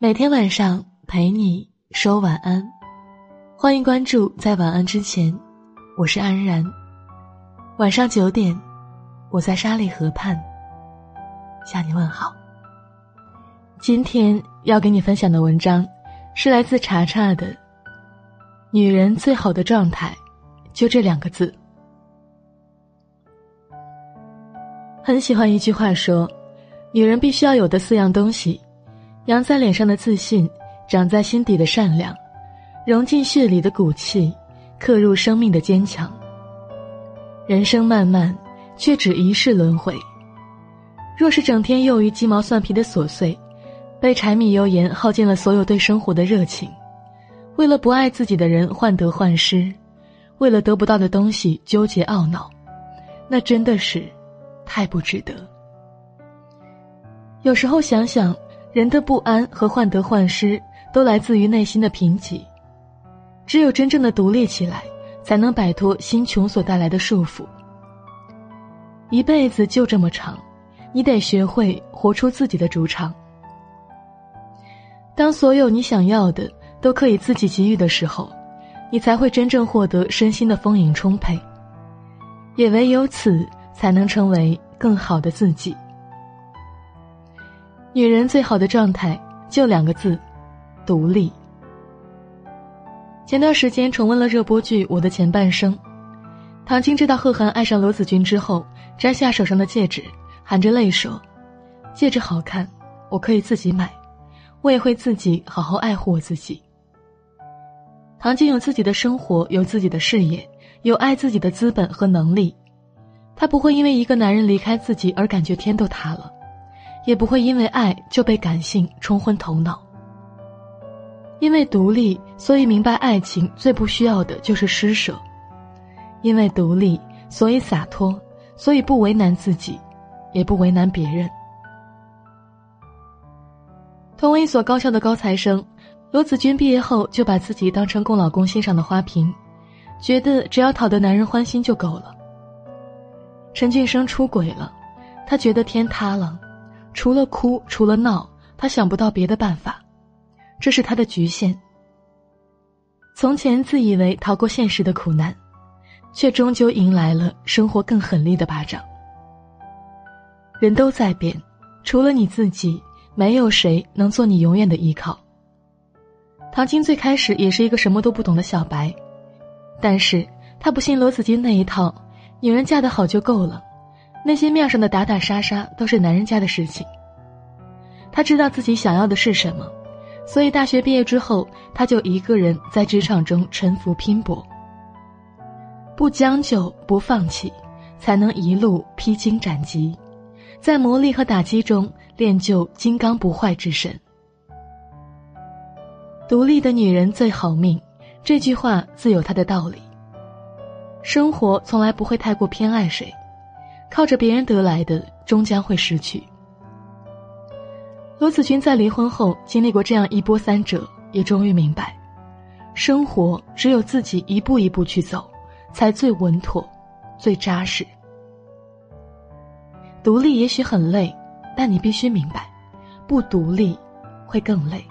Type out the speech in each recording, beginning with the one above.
每天晚上陪你说晚安，欢迎关注。在晚安之前，我是安然。晚上九点，我在沙里河畔向你问好。今天要给你分享的文章是来自查查的《女人最好的状态》，就这两个字。很喜欢一句话说：“女人必须要有的四样东西。”扬在脸上的自信，长在心底的善良，融进血里的骨气，刻入生命的坚强。人生漫漫，却只一世轮回。若是整天囿于鸡毛蒜皮的琐碎，被柴米油盐耗尽了所有对生活的热情，为了不爱自己的人患得患失，为了得不到的东西纠结懊恼，那真的是太不值得。有时候想想。人的不安和患得患失，都来自于内心的贫瘠。只有真正的独立起来，才能摆脱心穷所带来的束缚。一辈子就这么长，你得学会活出自己的主场。当所有你想要的都可以自己给予的时候，你才会真正获得身心的丰盈充沛。也唯有此，才能成为更好的自己。女人最好的状态就两个字：独立。前段时间重温了热播剧《我的前半生》，唐晶知道贺涵爱上罗子君之后，摘下手上的戒指，含着泪说：“戒指好看，我可以自己买，我也会自己好好爱护我自己。”唐晶有自己的生活，有自己的事业，有爱自己的资本和能力，她不会因为一个男人离开自己而感觉天都塌了。也不会因为爱就被感性冲昏头脑。因为独立，所以明白爱情最不需要的就是施舍；因为独立，所以洒脱，所以不为难自己，也不为难别人。同为一所高校的高材生，罗子君毕业后就把自己当成供老公欣赏的花瓶，觉得只要讨得男人欢心就够了。陈俊生出轨了，他觉得天塌了。除了哭，除了闹，他想不到别的办法，这是他的局限。从前自以为逃过现实的苦难，却终究迎来了生活更狠厉的巴掌。人都在变，除了你自己，没有谁能做你永远的依靠。唐晶最开始也是一个什么都不懂的小白，但是他不信罗子君那一套，女人嫁得好就够了。那些面上的打打杀杀都是男人家的事情。他知道自己想要的是什么，所以大学毕业之后，他就一个人在职场中沉浮拼搏。不将就不放弃，才能一路披荆斩棘，在磨砺和打击中练就金刚不坏之身。独立的女人最好命，这句话自有它的道理。生活从来不会太过偏爱谁。靠着别人得来的，终将会失去。罗子君在离婚后经历过这样一波三折，也终于明白，生活只有自己一步一步去走，才最稳妥，最扎实。独立也许很累，但你必须明白，不独立会更累。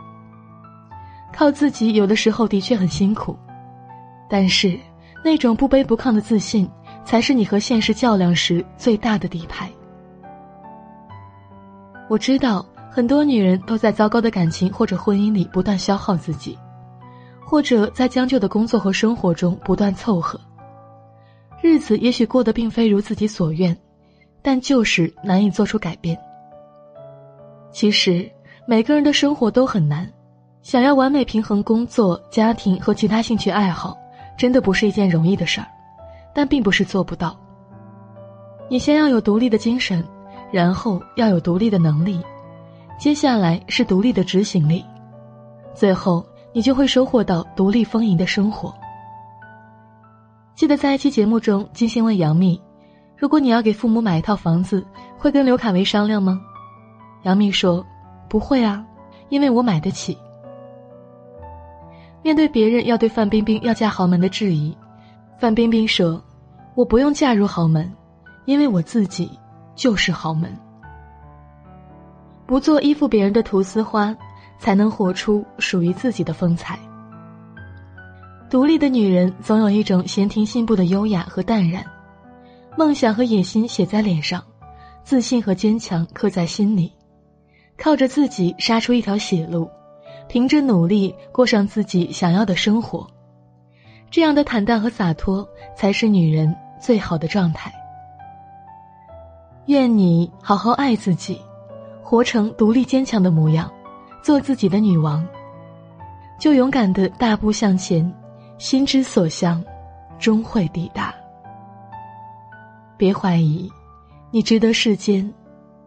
靠自己有的时候的确很辛苦，但是那种不卑不亢的自信。才是你和现实较量时最大的底牌。我知道很多女人都在糟糕的感情或者婚姻里不断消耗自己，或者在将就的工作和生活中不断凑合。日子也许过得并非如自己所愿，但就是难以做出改变。其实每个人的生活都很难，想要完美平衡工作、家庭和其他兴趣爱好，真的不是一件容易的事儿。但并不是做不到。你先要有独立的精神，然后要有独立的能力，接下来是独立的执行力，最后你就会收获到独立丰盈的生活。记得在一期节目中，金星问杨幂：“如果你要给父母买一套房子，会跟刘恺威商量吗？”杨幂说：“不会啊，因为我买得起。”面对别人要对范冰冰要嫁豪门的质疑，范冰冰说。我不用嫁入豪门，因为我自己就是豪门。不做依附别人的菟丝花，才能活出属于自己的风采。独立的女人总有一种闲庭信步的优雅和淡然，梦想和野心写在脸上，自信和坚强刻在心里，靠着自己杀出一条血路，凭着努力过上自己想要的生活。这样的坦荡和洒脱，才是女人最好的状态。愿你好好爱自己，活成独立坚强的模样，做自己的女王。就勇敢的大步向前，心之所向，终会抵达。别怀疑，你值得世间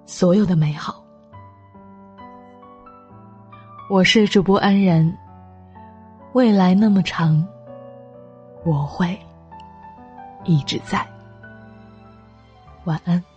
所有的美好。我是主播安然，未来那么长，我会一直在。晚安。